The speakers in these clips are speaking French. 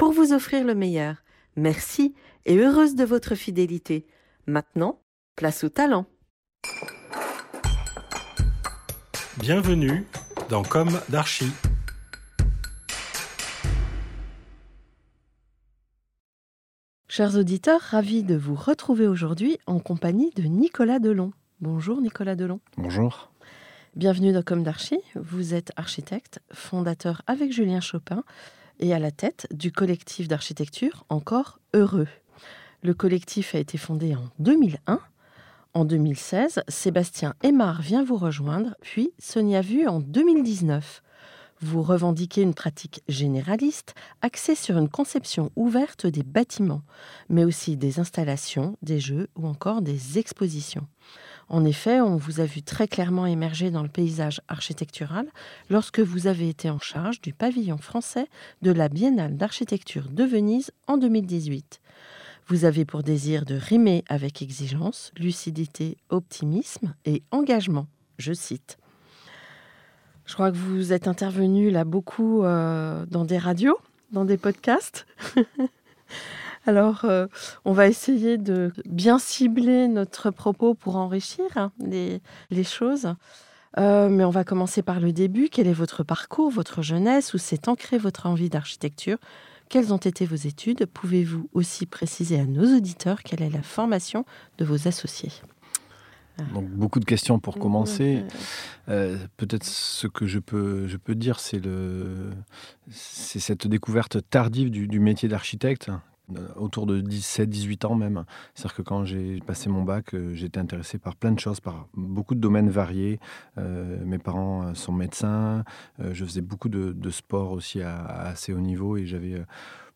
pour vous offrir le meilleur. Merci et heureuse de votre fidélité. Maintenant, place au talent. Bienvenue dans Comme d'Archie. Chers auditeurs, ravis de vous retrouver aujourd'hui en compagnie de Nicolas Delon. Bonjour Nicolas Delon. Bonjour. Bienvenue dans Comme d'Archie. Vous êtes architecte, fondateur avec Julien Chopin et à la tête du collectif d'architecture Encore Heureux. Le collectif a été fondé en 2001. En 2016, Sébastien Aymar vient vous rejoindre, puis Sonia Vu en 2019. Vous revendiquez une pratique généraliste axée sur une conception ouverte des bâtiments, mais aussi des installations, des jeux ou encore des expositions. En effet, on vous a vu très clairement émerger dans le paysage architectural lorsque vous avez été en charge du pavillon français de la Biennale d'architecture de Venise en 2018. Vous avez pour désir de rimer avec exigence, lucidité, optimisme et engagement. Je cite. Je crois que vous êtes intervenu là beaucoup euh, dans des radios, dans des podcasts. Alors, euh, on va essayer de bien cibler notre propos pour enrichir hein, les, les, choses. Euh, mais on va commencer par le début. Quel est votre parcours, votre jeunesse? Où s'est ancrée votre envie d'architecture? Quelles ont été vos études? Pouvez-vous aussi préciser à nos auditeurs quelle est la formation de vos associés? Donc beaucoup de questions pour commencer. Euh, Peut-être ce que je peux, je peux dire, c'est cette découverte tardive du, du métier d'architecte autour de 17-18 ans même. C'est-à-dire que quand j'ai passé mon bac, euh, j'étais intéressé par plein de choses, par beaucoup de domaines variés. Euh, mes parents sont médecins, euh, je faisais beaucoup de, de sport aussi à, à, assez haut niveau et j'avais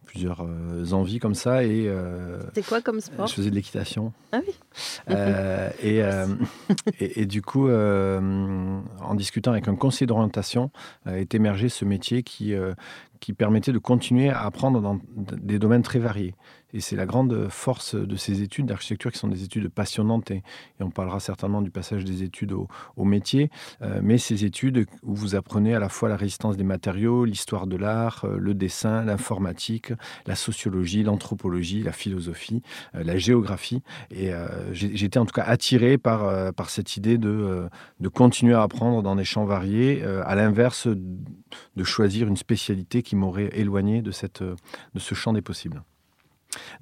plusieurs euh, envies comme ça. Et, euh, C'est quoi comme sport? Je faisais de l'équitation. Ah oui. Euh, et, et, et, du coup, en discutant avec un conseiller d'orientation, est émergé ce métier qui, qui permettait de continuer à apprendre dans des domaines très variés. Et c'est la grande force de ces études d'architecture qui sont des études passionnantes. Et, on parlera certainement du passage des études au, au métier. Euh, mais ces études où vous apprenez à la fois la résistance des matériaux, l'histoire de l'art, euh, le dessin, l'informatique, la sociologie, l'anthropologie, la philosophie, euh, la géographie. Et j'étais en tout cas attiré par, par cette idée de, de continuer à apprendre dans des champs variés, à l'inverse de choisir une spécialité qui m'aurait éloigné de, cette, de ce champ des possibles.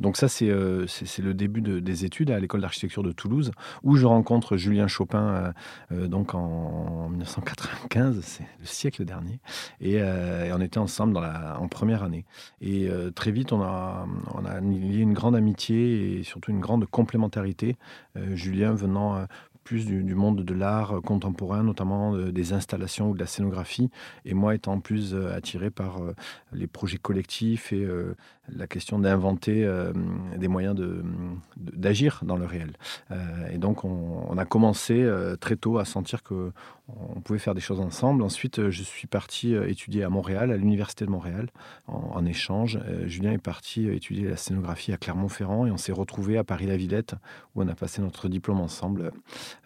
Donc ça, c'est euh, le début de, des études à l'école d'architecture de Toulouse, où je rencontre Julien Chopin euh, euh, donc en, en 1995, c'est le siècle dernier, et, euh, on était ensemble dans la, en première année. Et euh, très vite, on a, on a lié une grande amitié et surtout une grande complémentarité. Euh, Julien venant plus du, monde de l'art contemporain, notamment euh, des installations ou de la scénographie, et moi étant plus euh, attiré par euh, les projets collectifs et euh, la question d'inventer euh, des moyens d'agir dans le réel. Euh, et donc on, on a commencé très tôt à sentir que on pouvait faire des choses ensemble. Ensuite, je suis parti étudier à Montréal, à l'Université de Montréal, en, en échange. Julien est parti étudier la scénographie à Clermont-Ferrand et on s'est retrouvés à Paris-la-Villette, où on a passé notre diplôme ensemble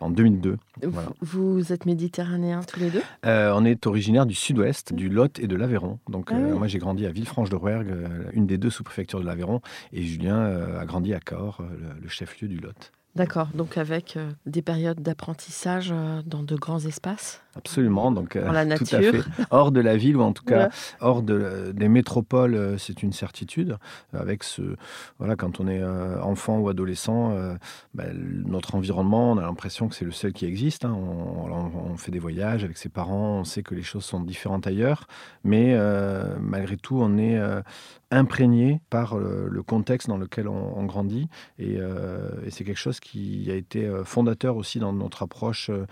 en 2002. Voilà. Vous êtes méditerranéens tous les deux? Euh, On est originaire du sud-ouest, du Lot et de l'Aveyron. Donc ah oui. euh, moi j'ai grandi à Villefranche-de-Rouergue, euh, une des deux sous-préfectures de l'Aveyron, et Julien euh, a grandi à Cahors, le, le chef-lieu du Lot. D'accord, donc avec euh, des périodes d'apprentissage euh, dans de grands espaces? Absolument, donc Dans la tout à fait. Hors de la ville ou en tout cas Ouais. hors de, des métropoles, euh, c'est une certitude. Avec ce, voilà, quand on est euh, enfant ou adolescent, euh, ben, notre environnement, on a l'impression que c'est le seul qui existe. hein. On, on- on fait des voyages avec ses parents, on sait que les choses sont différentes ailleurs, mais euh, malgré tout, on est euh, imprégné par le, contexte dans lequel on, grandit, et, euh, et c'est quelque chose qui a été euh, fondateur aussi dans notre approche, euh,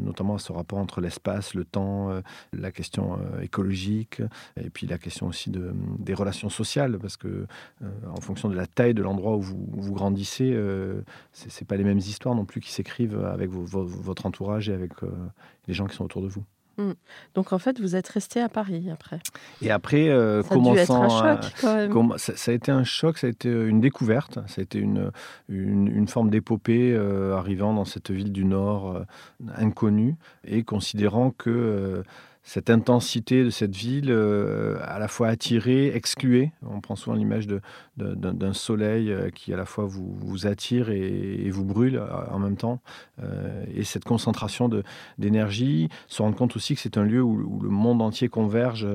notamment à ce rapport entre l'espace, le temps, la question écologique, et puis la question aussi de, des relations sociales, parce que en fonction de la taille de l'endroit où vous, où vous grandissez, c'est c'est pas les mêmes histoires non plus qui s'écrivent avec votre entourage et avec les gens qui sont autour de vous. Donc en fait, vous êtes resté à Paris après. Et après, euh, Ça a dû être commençant un choc quand même. Comment- ça, ça a été un choc, ça a été une découverte, ça a été une, une, une forme d'épopée euh, arrivant dans cette ville du Nord euh, inconnue et considérant que euh, cette intensité de cette ville, euh, à la fois attirée, excluée, on prend souvent l'image d'un soleil euh, qui à la fois vous, vous attire et, vous brûle euh, en même temps, et cette concentration d'énergie, se rendre compte aussi que c'est un lieu où, le monde entier converge.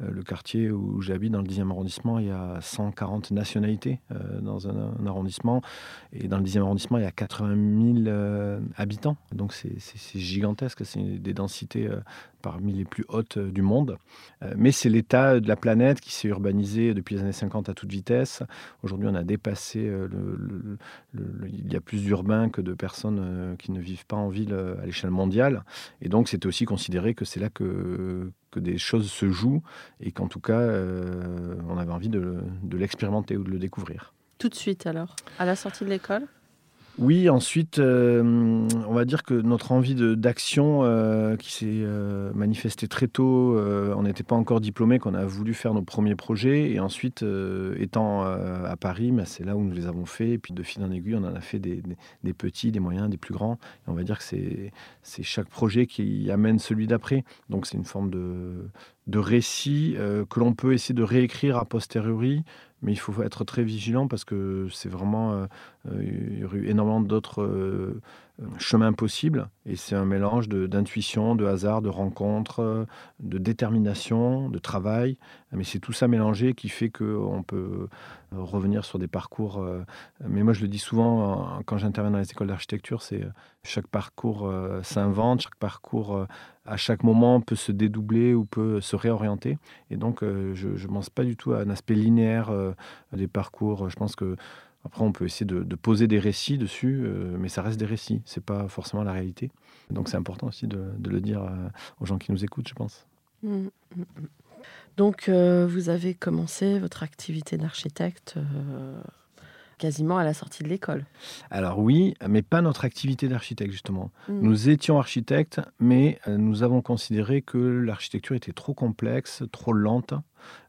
le quartier où j'habite, dans le 10e arrondissement, il y a 140 nationalités dans un, arrondissement. Et dans le 10e arrondissement, il y a 80 000 euh, habitants. Donc c'est gigantesque. C'est des densités parmi les plus hautes euh, du monde. Euh, mais c'est l'état de la planète qui s'est urbanisé depuis les années 50 à toute vitesse. Aujourd'hui, on a dépassé euh, le, Il y a plus d'urbains que de personnes qui ne vivent pas en ville à l'échelle mondiale. Et donc, c'était aussi considéré que c'est là que, que des choses se jouent et qu'en tout cas, on avait envie de, de l'expérimenter ou de le découvrir. Tout de suite alors, à la sortie de l'école Oui, ensuite, euh, on va dire que notre envie d'action euh, qui s'est euh, manifestée très tôt, on n'était pas encore diplômé, qu'on a voulu faire nos premiers projets. Et ensuite, étant à Paris, bah, c'est là où nous les avons fait. Et puis de fil en aiguille, on en a fait des, des- petits, des moyens, des plus grands. Et on va dire que c'est chaque projet qui amène celui d'après. Donc c'est une forme de, de récit euh, que l'on peut essayer de réécrire a posteriori. Mais il faut être très vigilant parce que c'est vraiment... euh, euh, il y aurait eu énormément d'autres chemins possibles. Et c'est un mélange d'intuition, de, hasard, de rencontres, de détermination, de travail. Mais c'est tout ça mélangé qui fait qu'on peut revenir sur des parcours. mais moi, je le dis souvent quand j'interviens dans les écoles d'architecture, c'est chaque parcours s'invente, chaque parcours à chaque moment peut se dédoubler ou peut se réorienter. Et donc, euh, je ne pense pas du tout à un aspect linéaire euh, des parcours. Je pense que après, on peut essayer de, poser des récits dessus, euh, mais ça reste des récits. C'est pas forcément la réalité. Donc, c'est important aussi de, le dire aux gens qui nous écoutent, je pense. Mm, mm, mm. Donc, vous avez commencé votre activité d'architecte quasiment à la sortie de l'école. Alors oui, mais pas notre activité d'architecte justement. Mm. Nous étions architectes, mais euh, nous avons considéré que l'architecture était trop complexe, trop lente.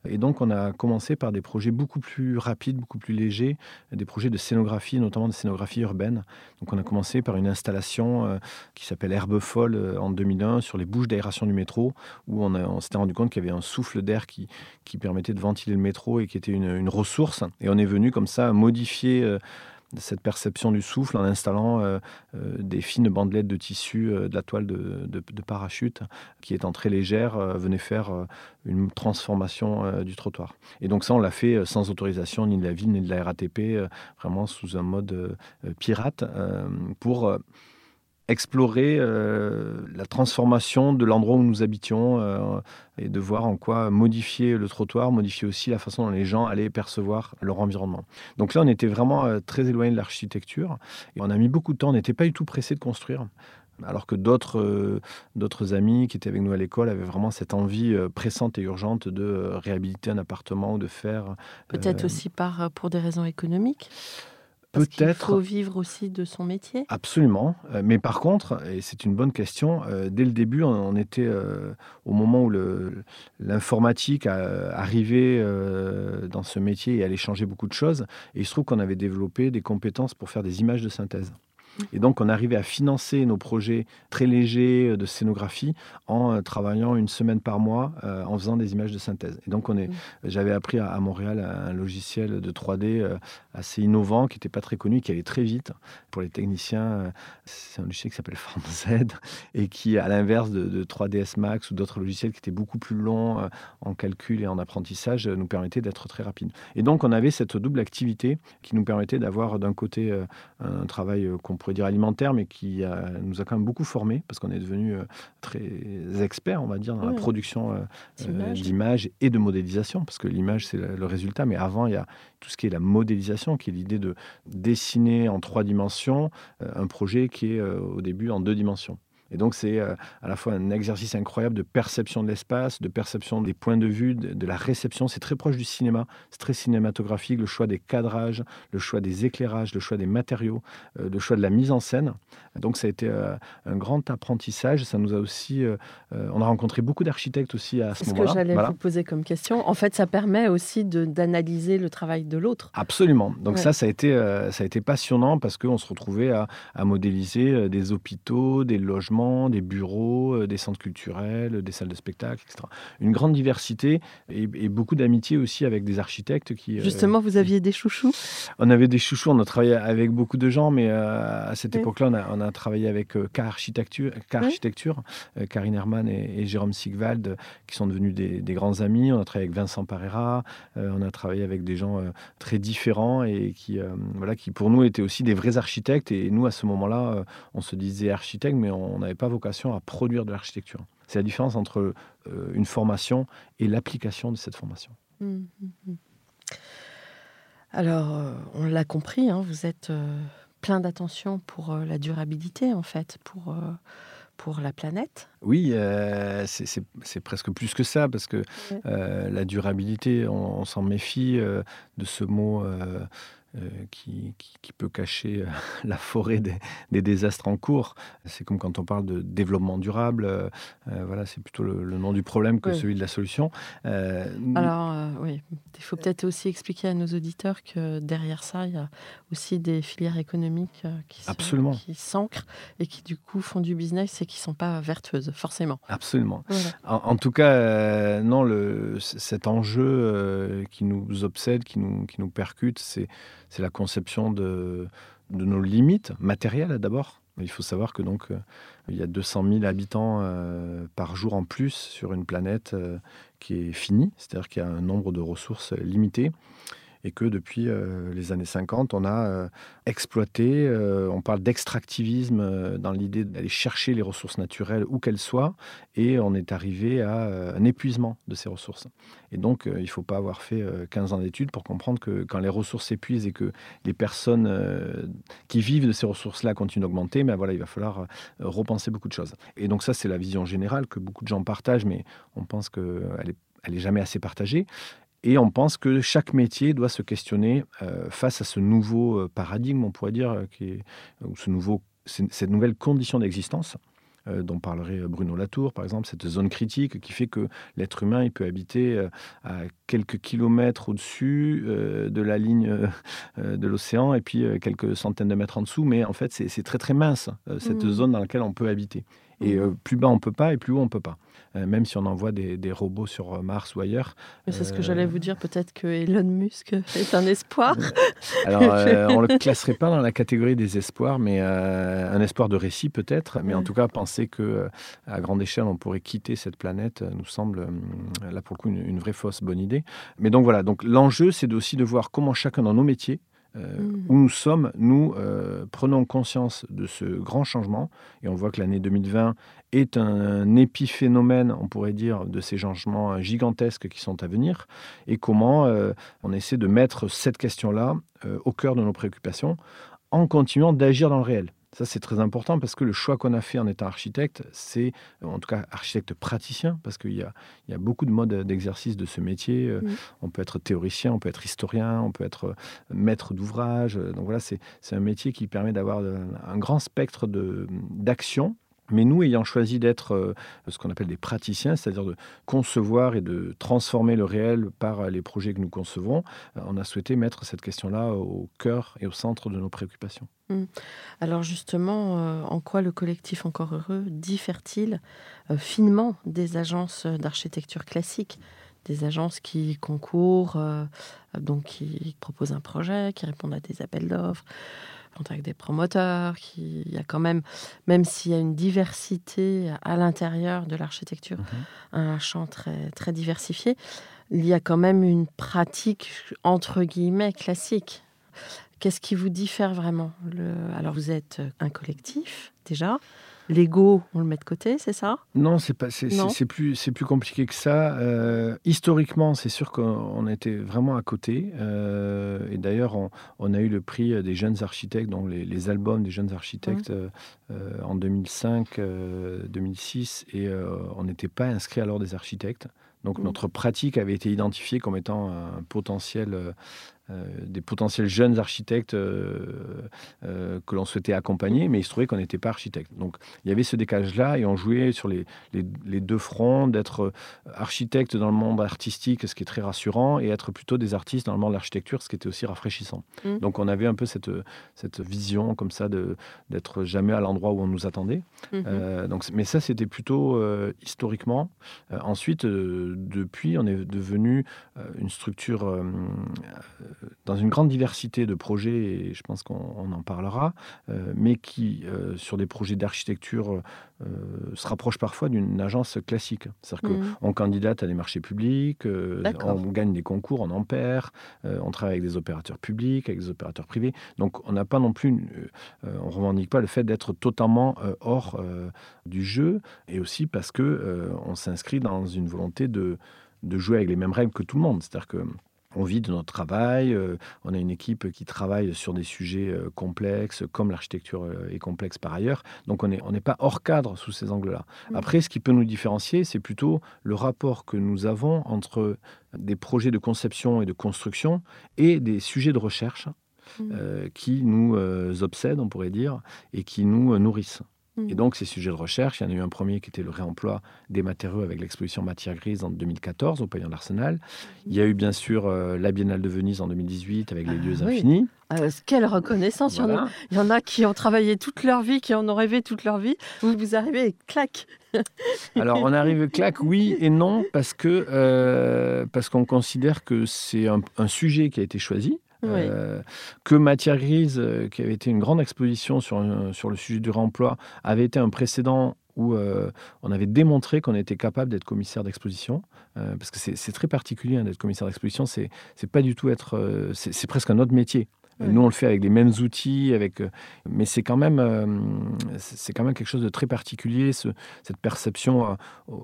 Et donc on a commencé par des projets beaucoup plus rapides, beaucoup plus légers, des projets de scénographie, notamment de scénographie urbaine. Donc on a commencé par une installation euh, qui s'appelle Herbe folle euh, en 2001 sur les bouches d'aération du métro, où on, s'était rendu compte qu'il y avait un souffle d'air qui, qui permettait de ventiler le métro et qui était une, une ressource. Et on est venu comme ça modifier euh, cette perception du souffle en installant euh, euh, des fines bandelettes de tissu, euh, de la toile de, de- parachute, qui étant très légère, venait faire une transformation du trottoir. Et donc ça, on l'a fait sans autorisation ni de la ville ni de la RATP, vraiment sous un mode pirate, pour explorer euh, la transformation de l'endroit où nous habitions euh, et de voir en quoi modifier le trottoir, modifier aussi la façon dont les gens allaient percevoir leur environnement. Donc là, on était vraiment euh, très éloigné de l'architecture et on a mis beaucoup de temps, on n'était pas du tout pressé de construire. Alors que d'autres d'autres amis qui étaient avec nous à l'école avaient vraiment cette envie pressante et urgente de réhabiliter un appartement ou de faire. Peut-être aussi par, pour des raisons économiques Peut-être. faut vivre aussi de son métier. Absolument. Euh, Mais par contre, et c'est une bonne question, euh, dès le début, on, était euh, au moment où l'informatique a- arrivait euh, dans ce métier et allait changer beaucoup de choses. Et il se trouve qu'on avait développé des compétences pour faire des images de synthèse. Et donc, on arrivait à financer nos projets très légers de scénographie en travaillant une semaine par mois en faisant des images de synthèse. Et donc, on est, j'avais appris à, Montréal un logiciel de 3D assez innovant qui n'était pas très connu, qui allait très vite. Pour les techniciens, c'est un logiciel qui s'appelle FormZ et qui, à l'inverse de, 3ds Max ou d'autres logiciels qui étaient beaucoup plus longs en calcul et en apprentissage, nous permettait d'être très rapide. Et donc, on avait cette double activité qui nous permettait d'avoir d'un côté un travail qu'on pourrait dire alimentaire, mais qui nous a quand même beaucoup formés, parce qu'on est devenu très experts, on va dire, dans la production d'images et de modélisation, parce que l'image, c'est le résultat, mais avant, il y a tout ce qui est la modélisation, qui est l'idée de dessiner en trois dimensions un projet qui est au début en deux dimensions. Et donc, c'est euh, à la fois un exercice incroyable de perception de l'espace, de perception des points de vue, de, la réception. C'est très proche du cinéma, c'est très cinématographique, le choix des cadrages, le choix des éclairages, le choix des matériaux, euh, le choix de la mise en scène. Donc, ça a été euh, un grand apprentissage. Ça nous a aussi. on a rencontré beaucoup d'architectes aussi à ce moment-là. C'est ce que j'allais vous poser comme question. En fait, ça permet aussi d'analyser le travail de l'autre. Absolument. Donc, ça, ça a, été, ça a été passionnant parce qu'on se retrouvait à, à modéliser des hôpitaux, des logements des bureaux, euh, des centres culturels, des salles de spectacle, etc. Une grande diversité et, beaucoup d'amitié aussi avec des architectes qui... Euh, Justement, vous aviez des chouchous? On avait des chouchous, on a travaillé avec beaucoup de gens, mais euh, à cette époque-là, on a, travaillé avec K Architecture, Architecture Karine Hermann et, Jérôme Sigvald, qui sont devenus des, grands amis. On a travaillé avec Vincent Parera, on a travaillé avec des gens très différents et qui, voilà, qui pour nous étaient aussi des vrais architectes. Et nous, à ce moment-là, on se disait architecte, mais on n'avait pas vocation à produire de l'architecture. C'est la différence entre euh, une formation et l'application de cette formation. Mmh, mmh, mmh. Alors, euh, on l'a compris, hein, vous êtes euh, plein d'attention pour la durabilité, en fait, pour, pour la planète. Oui, c'est presque plus que ça, parce que la durabilité, on, on s'en méfie de ce mot euh, qui, qui, peut cacher euh, la forêt des, des, désastres en cours. C'est comme quand on parle de développement durable, euh, voilà, c'est plutôt le, nom du problème que celui de la solution. Alors, oui, il faut peut-être aussi expliquer à nos auditeurs que derrière ça, il y a aussi des filières économiques qui, qui s'ancrent et qui, du coup, font du business et qui ne sont pas vertueuses, forcément. Absolument. En, tout cas, non, le, cet enjeu qui nous obsède, qui nous, qui nous percute, c'est c'est la conception de, nos limites matérielles d'abord. Il faut savoir que donc euh, il y a 200 000 habitants euh, par jour en plus sur une planète euh, qui est finie, c'est-à-dire qu'il y a un nombre de ressources limitées et que depuis euh, les années 50, on a euh, exploité, euh, on parle d'extractivisme dans l'idée d'aller chercher les ressources naturelles où qu'elles soient, et on est arrivé à un épuisement de ces ressources. Et donc, il ne faut pas avoir fait 15 ans d'études pour comprendre que quand les ressources s'épuisent et que les personnes qui vivent de ces ressources-là continuent d'augmenter, ben voilà, il va falloir repenser beaucoup de choses. Et donc ça, c'est la vision générale que beaucoup de gens partagent, mais on pense qu'elle est n'est jamais assez partagée. Et on pense que chaque métier doit se questionner euh, face à ce nouveau euh, paradigme, on pourrait dire, euh, qui est, ou ce nouveau, cette nouvelle condition d'existence. dont parlerait Bruno Latour, par exemple, cette zone critique qui fait que l'être humain il peut habiter à quelques kilomètres au-dessus de la ligne de l'océan et puis quelques centaines de mètres en dessous, mais en fait c'est très très mince cette mmh. zone dans laquelle on peut habiter. Et mmh. plus bas on peut pas et plus haut on peut pas. Euh, même si on envoie des, robots sur euh, Mars ou ailleurs. c'est ce que j'allais vous dire, peut-être que Elon Musk est un espoir. Alors, euh, on ne le classerait pas dans la catégorie des espoirs, mais un espoir de récit peut-être. Mais en tout cas, penser que à grande échelle, on pourrait quitter cette planète nous semble, là pour le coup, une, une vraie fausse bonne idée. Mais donc voilà, donc l'enjeu, c'est aussi de voir comment chacun dans nos métiers euh, mmh. où nous sommes, nous euh, prenons conscience de ce grand changement et on voit que l'année 2020 est un, épiphénomène, on pourrait dire, de ces changements gigantesques qui sont à venir et comment euh, on essaie de mettre cette question-là au cœur de nos préoccupations en continuant d'agir dans le réel. Ça, c'est très important parce que le choix qu'on a fait en étant architecte, c'est en tout cas architecte praticien, parce qu'il y a, il y a beaucoup de modes d'exercice de ce métier. Euh, on peut être théoricien, on peut être historien, on peut être euh, maître d'ouvrage. Donc voilà, c'est un métier qui permet d'avoir euh, un grand spectre d'action Mais nous, ayant choisi d'être euh, ce qu'on appelle des praticiens, c'est-à-dire de concevoir et de transformer le réel par les projets que nous concevons, euh, on a souhaité mettre cette question-là au cœur et au centre de nos préoccupations. Mmh. Alors justement, euh, en quoi le collectif Encore Heureux diffère-t-il finement des agences d'architecture classique des agences qui concourent, donc qui proposent un projet, qui répondent à des appels d'offres, contact des promoteurs, qui il y a quand même, même s'il y a une diversité à l'intérieur de l'architecture, mhm. un champ très, très diversifié, il y a quand même une pratique entre guillemets classique. Qu'est-ce qui vous diffère vraiment? Le... Alors vous êtes un collectif déjà, l'ego, on le met de côté, c'est ça? Non, c'est pas, c'est, plus, c'est plus compliqué que ça. Euh, historiquement, c'est sûr qu'on était vraiment à côté. Euh, et d'ailleurs, on, a eu le prix des jeunes architectes, donc les, albums des jeunes architectes mmh. euh, en 2005, 2006, et on n'était pas inscrit alors des architectes. Donc mmh. notre pratique avait été identifiée comme étant un potentiel des potentiels jeunes architectes euh, euh, que l'on souhaitait accompagner, mais il se trouvait qu'on n'était pas architecte. Donc il y avait ce décalage-là et on jouait sur les, les, deux fronts d'être architecte dans le monde artistique, ce qui est très rassurant, et être plutôt des artistes dans le monde de l'architecture, ce qui était aussi rafraîchissant. Mmh. Donc on avait un peu cette, cette vision comme ça d'être jamais à l'endroit où on nous attendait. Mmh. donc, mais ça, c'était plutôt historiquement. ensuite, depuis, on est devenu une structure dans une grande diversité de projets, et je pense qu'on en parlera, euh, mais qui, euh, sur des projets d'architecture, euh, se rapprochent parfois d'une agence classique. C'est-à-dire qu'on mmh. candidate à des marchés publics, on gagne des concours, on en perd, on travaille avec des opérateurs publics, avec des opérateurs privés. Donc on n'a pas non plus, on ne revendique pas le fait d'être totalement hors du jeu, et aussi parce que on s'inscrit dans une volonté de, de jouer avec les mêmes règles que tout le monde. C'est-à-dire que on vit de notre travail, euh, on a une équipe qui travaille sur des sujets euh, complexes, comme l'architecture euh, est complexe par ailleurs. Donc on n'est on pas hors cadre sous ces angles-là. Après, ce qui peut nous différencier, c'est plutôt le rapport que nous avons entre des projets de conception et de construction et des sujets de recherche mm. qui nous obsèdent, on pourrait dire, et qui nous nourrissent. Et mm. donc, ces sujets de recherche, il y en a eu un premier qui était le réemploi des matériaux avec l'exposition Matière Grise en 2014 au Pavillon d'Arsenal. Il y a eu bien sûr euh, la Biennale de Venise en 2018 avec les lieux ah infinis. Ah, quelle reconnaissance il, y en a, qui ont travaillé toute leur vie, qui en ont rêvé toute leur vie. Vous, vous arrivez et clac Alors, on arrive clac, oui et non, parce que euh, parce qu'on considère que c'est un sujet qui a été choisi. Euh, que Matière Grise, euh, qui avait été une grande exposition sur, sur le sujet du remploi, avait été un précédent où euh, on avait démontré qu'on était capable d'être commissaire d'exposition, parce que c'est très particulier hein, d'être commissaire d'exposition, c'est pas du tout être, c'est presque un autre métier. Nous, on le fait avec les mêmes outils, avec, euh, mais c'est quand même, euh, c'est quand même quelque chose de très particulier, cette perception euh,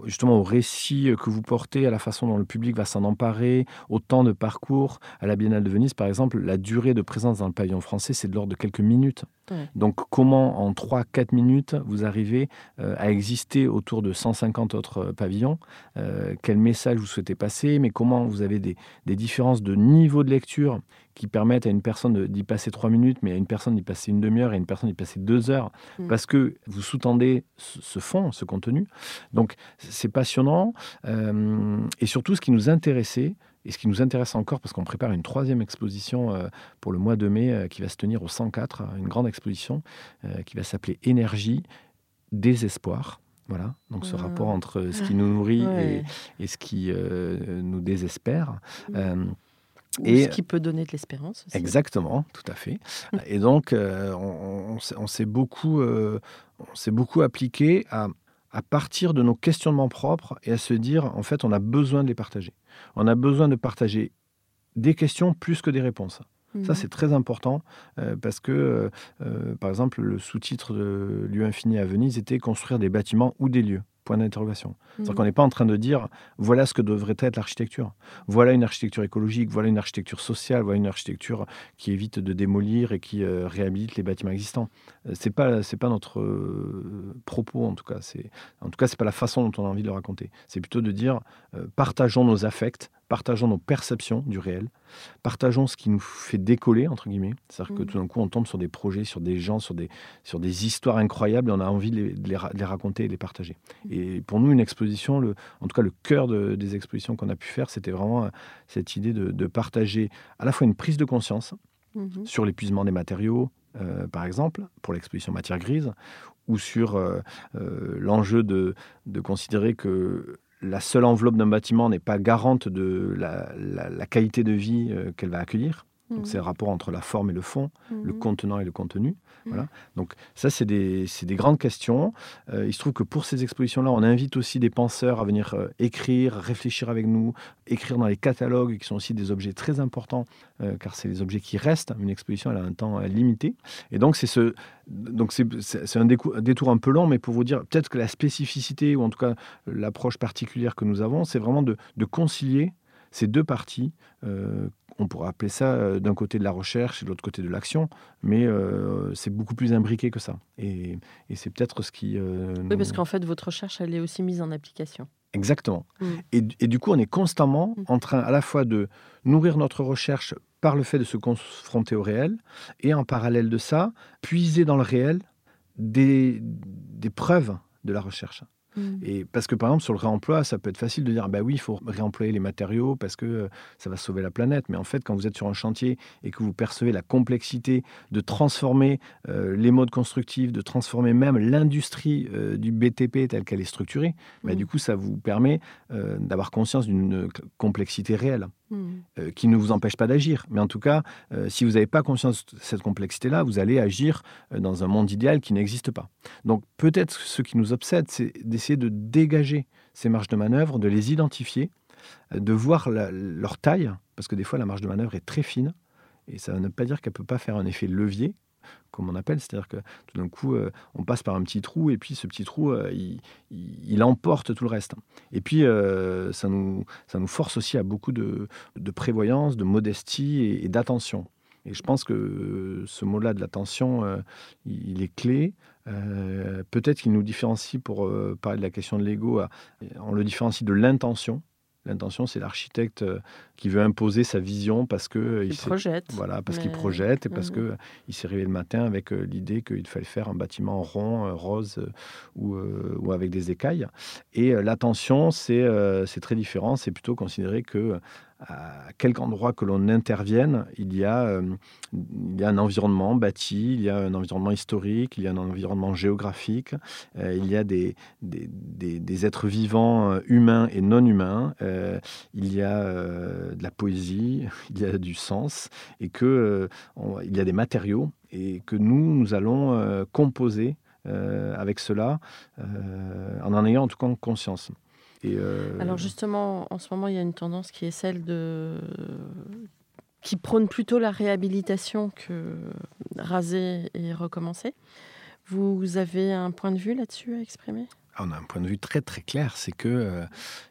justement au récit que vous portez, à la façon dont le public va s'en emparer, au temps de parcours. À la Biennale de Venise, par exemple, la durée de présence dans le pavillon français, c'est de l'ordre de quelques minutes. Donc, comment en 3-4 minutes vous arrivez à exister autour de 150 autres pavillons? Quel message vous souhaitez passer? Mais comment vous avez des, des différences de niveau de lecture qui permettent à une personne d'y passer trois minutes, mais à une personne d'y passer une demi-heure et à une personne d'y passer deux heures, mm. parce que vous sous-tendez ce fond, ce contenu. Donc c'est passionnant. Euh, et surtout, ce qui nous intéressait, et ce qui nous intéresse encore, parce qu'on prépare une troisième exposition euh, pour le mois de mai euh, qui va se tenir au 104, une grande exposition qui va s'appeler Énergie, désespoir. Voilà, donc ce rapport entre ce qui nous nourrit et, ce qui nous désespère. Mm. Et ce qui peut donner de l'espérance. Exactement, tout à fait. et donc, euh, on, s'est beaucoup, euh, beaucoup appliqué à, à partir de nos questionnements propres et à se dire, en fait, on a besoin de les partager. On a besoin de partager des questions plus que des réponses. Ça, mhm. c'est très important euh, parce que, par exemple, le sous-titre de Lieu infini à Venise était construire des bâtiments ou des lieux. Point d'interrogation. C'est-à-dire mhm. qu'on n'est pas en train de dire voilà ce que devrait être l'architecture. Voilà une architecture écologique, voilà une architecture sociale, voilà une architecture qui évite de démolir et qui euh, réhabilite les bâtiments existants. Euh, c'est pas c'est pas notre euh, propos en tout cas. C'est en tout cas c'est pas la façon dont on a envie de le raconter. C'est plutôt de dire partageons nos affects partageons nos perceptions du réel, partageons ce qui nous fait décoller, entre guillemets. C'est-à-dire que Mhm. tout d'un coup, on tombe sur des projets, sur des gens, sur des, sur des histoires incroyables et on a envie de les, de les ra- de les raconter et de les partager. Et pour nous, une exposition, le, en tout cas le cœur de- des expositions qu'on a pu faire, c'était vraiment euh, cette idée de, partager à la fois une prise de conscience Mhm. sur l'épuisement des matériaux, euh, par exemple, pour l'exposition matière grise, ou sur euh, euh, l'enjeu de, de considérer que la seule enveloppe d'un bâtiment n'est pas garante de la, la- la qualité de vie euh, qu'elle va accueillir. Donc c'est le rapport entre la forme et le fond, le Mhm. contenant et le contenu. Mhm. Voilà. Donc ça, c'est des, grandes questions. Euh, il se trouve que pour ces expositions-là, on invite aussi des penseurs à venir euh, écrire, réfléchir avec nous, écrire dans les catalogues, qui sont aussi des objets très importants, euh, car c'est les objets qui restent. Une exposition, elle a un temps limité. Et donc c'est ce, donc c'est, un détour un peu long, mais pour vous dire, peut-être que la spécificité, ou en tout cas l'approche particulière que nous avons, c'est vraiment de, de concilier ces deux parties. euh, on pourrait appeler ça euh, d'un côté de la recherche et de l'autre côté de l'action, mais euh, c'est beaucoup plus imbriqué que ça. Et, et c'est peut-être ce qui... euh, Oui, parce qu'en fait, votre recherche, elle est aussi mise en application. Exactement. Mm. Et, et du coup, on est constamment Mm. en train à la fois de nourrir notre recherche par le fait de se confronter au réel, et en parallèle de ça, puiser dans le réel des, des preuves de la recherche. Mhm. Et parce que par exemple sur le réemploi, ça peut être facile de dire bah oui, il faut réemployer les matériaux parce que euh, ça va sauver la planète. Mais en fait, quand vous êtes sur un chantier et que vous percevez la complexité de transformer euh, les modes constructifs, de transformer même l'industrie euh, du BTP telle qu'elle est structurée, bah, Mhm. du coup, ça vous permet d'avoir conscience d'une complexité réelle Mhm. euh, qui ne vous empêche pas d'agir. Mais en tout cas, euh, si vous n'avez pas conscience de cette complexité-là, vous allez agir euh, dans un monde idéal qui n'existe pas. Donc peut-être ce qui nous obsède, c'est d'essayer de dégager ces marges de manœuvre, de les identifier, de voir leur taille, parce que des fois la marge de manœuvre est très fine, et ça ne veut pas dire qu'elle ne peut pas faire un effet levier, comme on appelle, c'est-à-dire que tout d'un coup, euh, on passe par un petit trou, et puis ce petit trou, euh, il, emporte tout le reste. Et puis, euh, ça, nous, ça nous force aussi à beaucoup de, prévoyance, de modestie et, et d'attention. Et je pense que ce mot-là de l'attention, il est clé. Peut-être qu'il nous différencie, pour parler de la question de l'ego, on le différencie de l'intention. L'intention, c'est l'architecte euh, qui veut imposer sa vision parce que euh, Il projette. voilà, parce qu'il projette et parce Mhm. que il s'est réveillé le matin avec euh, l'idée qu'il fallait faire un bâtiment rond, rose ou, ou avec des écailles. Et l'attention, c'est c'est très différent. C'est plutôt considérer que à quelque endroit que l'on intervienne, il y, a, euh, il y a un environnement bâti, il y a un environnement historique, il y a un environnement géographique, euh, il y a des, êtres vivants euh, humains et non humains, il y a de la poésie, il y a du sens, et que il y a des matériaux, et que nous, nous allons composer avec cela, en en ayant en tout cas conscience. Et, euh, Alors justement, en ce moment, il y a une tendance qui est celle de qui prône plutôt la réhabilitation que raser et recommencer. Vous avez un point de vue là-dessus à exprimer? Ah, on a un point de vue très très clair, c'est que euh,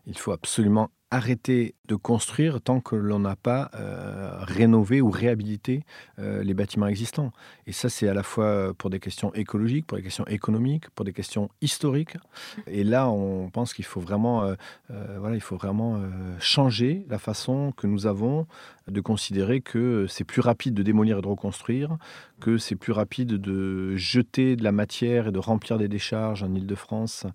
il faut absolument arrêter de construire tant que l'on n'a pas euh, rénové ou réhabilité euh, les bâtiments existants. Et ça, c'est à la fois pour des questions écologiques, pour des questions économiques, pour des questions historiques. Et là, on pense qu'il faut vraiment, euh, voilà, il faut vraiment changer la façon que nous avons de considérer que c'est plus rapide de démolir et de reconstruire, que c'est plus rapide de jeter de la matière et de remplir des décharges en Ile-de-France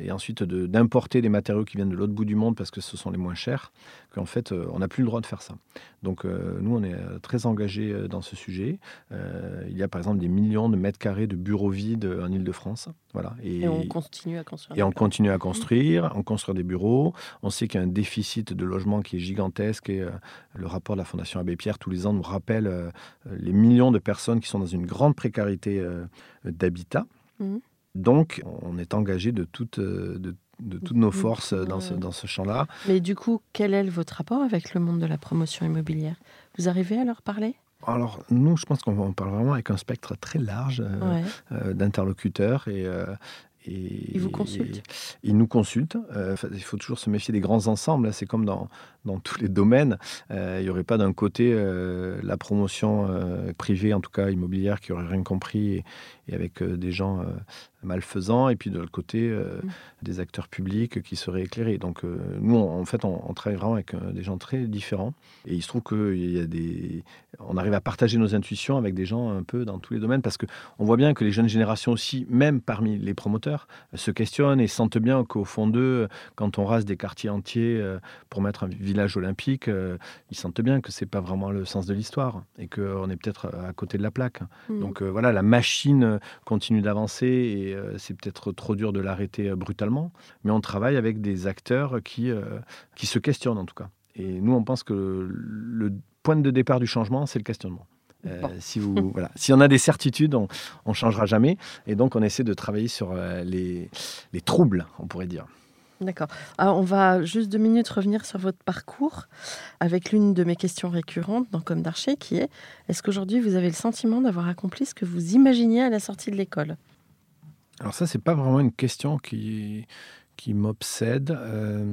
et ensuite d'importer des matériaux qui viennent de l'autre bout du monde parce que ce sont les moins chers, qu'en fait, euh, on n'a plus le droit de faire ça. Donc, euh, nous, on est euh, très engagés dans ce sujet. Il y a par exemple des millions de mètres carrés de bureaux vides en Ile-de-France. Voilà. Et, on continue à construire. Et on continue à construire, on construit des bureaux. On sait qu'il y a un déficit de logement qui est gigantesque et le rapport de la Fondation Abbé Pierre tous les ans nous rappelle les millions de personnes qui sont dans une grande précarité d'habitat. Mhm. Donc, on est engagé de toutes, euh, de, de toutes nos Mhm. forces dans ce, dans ce champ-là. Mais du coup, quel est votre rapport avec le monde de la promotion immobilière? Vous arrivez à leur parler? Alors, nous, je pense qu'on on parle vraiment avec un spectre très large euh, Ouais. euh, d'interlocuteurs et, euh, et Ils vous consultent Ils nous consultent. Euh, il faut toujours se méfier des grands ensembles. là. C'est comme dans, dans tous les domaines. Euh, il n'y aurait pas d'un côté euh, la promotion euh, privée, en tout cas immobilière, qui aurait rien compris et, et avec des gens malfaisants et puis de l'autre côté mm. des acteurs publics qui seraient éclairés. Donc nous, en fait, on, travaille vraiment avec des gens très différents et il se trouve qu'il y a des, on arrive à partager nos intuitions avec des gens un peu dans tous les domaines parce que on voit bien que les jeunes générations aussi, même parmi les promoteurs, se questionnent et sentent bien qu'au fond d'eux, quand on rase des quartiers entiers pour mettre un village olympique, ils sentent bien que c'est pas vraiment le sens de l'histoire et qu'on est peut-être à côté de la plaque. Mm. Donc voilà, la machine continue d'avancer et euh, c'est peut-être trop dur de l'arrêter euh, brutalement, mais on travaille avec des acteurs qui, euh, qui se questionnent en tout cas. Et nous, on pense que le, point de départ du changement, c'est le questionnement. si, vous, voilà. si on a des certitudes, on ne changera jamais. Et donc, on essaie de travailler sur les, les troubles, on pourrait dire. D'accord. on va juste deux minutes revenir sur votre parcours avec l'une de mes questions récurrentes dans Comme d'Archer qui est est-ce qu'aujourd'hui vous avez le sentiment d'avoir accompli ce que vous imaginiez à la sortie de l'école? Alors ça, c'est pas vraiment une question qui, m'obsède. Euh,